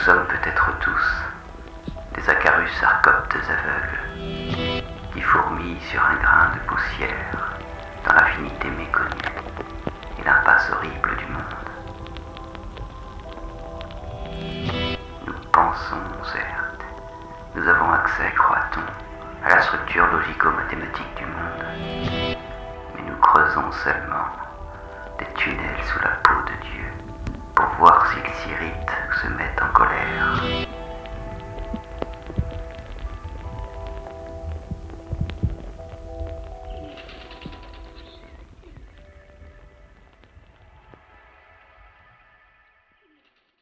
Nous sommes peut-être tous des acarus sarcoptes aveugles qui fourmillent sur un grain de poussière dans l'infinité méconnue et l'impasse horrible du monde. Nous pensons, certes, nous avons accès, croit-on, à la structure logico-mathématique du monde, mais nous creusons seulement des tunnels sous la peau de Dieu pour voir s'il s'irrite